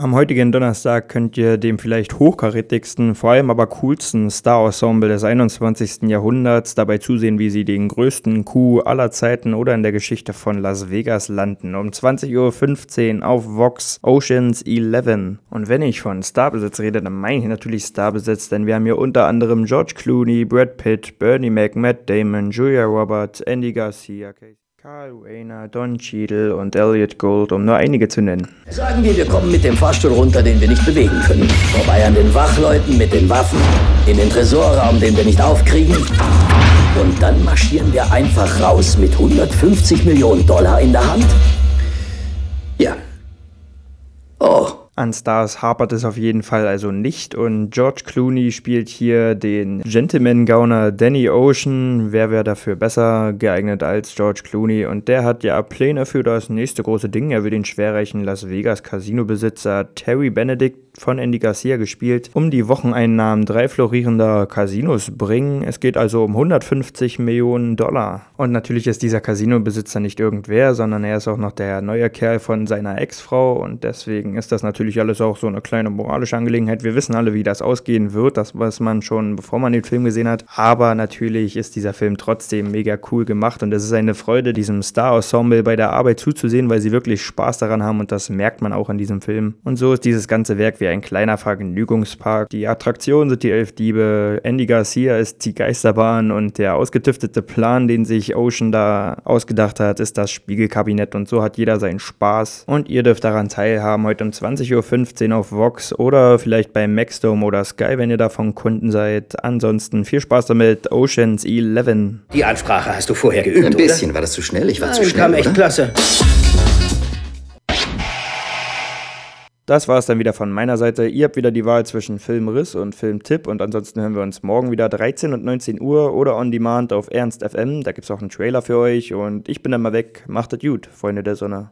Am heutigen Donnerstag könnt ihr dem vielleicht hochkarätigsten, vor allem aber coolsten Star-Ensemble des 21. Jahrhunderts dabei zusehen, wie sie den größten Coup aller Zeiten oder in der Geschichte von Las Vegas landen. Um 20.15 Uhr auf Vox Oceans 11. Und wenn ich von Starbesitz rede, dann meine ich natürlich Starbesitz, denn wir haben hier unter anderem George Clooney, Brad Pitt, Bernie Mac, Matt Damon, Julia Roberts, Andy Garcia, Carl Rayner, Don Cheadle und Elliot Gold, um nur einige zu nennen. Sagen wir, wir kommen mit dem Fahrstuhl runter, den wir nicht bewegen können. Vorbei an den Wachleuten mit den Waffen, in den Tresorraum, den wir nicht aufkriegen. Und dann marschieren wir einfach raus mit 150 Millionen Dollar in der Hand? An Stars hapert es auf jeden Fall also nicht und George Clooney spielt hier den Gentleman-Gauner Danny Ocean. Wer wäre dafür besser geeignet als George Clooney? Und der hat ja Pläne für das nächste große Ding. Er will den schwerreichen Las Vegas Casino-Besitzer Terry Benedict von Andy Garcia gespielt, um die Wocheneinnahmen drei florierender Casinos bringen. Es geht also um 150 Millionen Dollar. Und natürlich ist dieser Casino-Besitzer nicht irgendwer, sondern er ist auch noch der neue Kerl von seiner Ex-Frau und deswegen ist das natürlich alles auch so eine kleine moralische Angelegenheit. Wir wissen alle, wie das ausgehen wird, das weiß man schon, bevor man den Film gesehen hat. Aber natürlich ist dieser Film trotzdem mega cool gemacht und es ist eine Freude, diesem Star-Ensemble bei der Arbeit zuzusehen, weil sie wirklich Spaß daran haben und das merkt man auch in diesem Film. Und so ist dieses ganze Werk wie ein kleiner Vergnügungspark. Die Attraktionen sind die Elf Diebe, Andy Garcia ist die Geisterbahn und der ausgetüftete Plan, den sich Ocean da ausgedacht hat, ist das Spiegelkabinett und so hat jeder seinen Spaß. Und ihr dürft daran teilhaben, heute um 20.15 Uhr auf Vox oder vielleicht bei Maxdome oder Sky, wenn ihr davon Kunden seid. Ansonsten viel Spaß damit, Oceans 11. Die Ansprache hast du vorher geübt, Ein bisschen. oder? War das zu schnell? Ich war Nein, zu schnell, kam echt oder? klasse. Das war es dann wieder von meiner Seite. Ihr habt wieder die Wahl zwischen Filmriss und Filmtipp und ansonsten hören wir uns morgen wieder 13 und 19 Uhr oder on demand auf Ernst FM. Da gibt es auch einen Trailer für euch und ich bin dann mal weg. Macht es gut, Freunde der Sonne.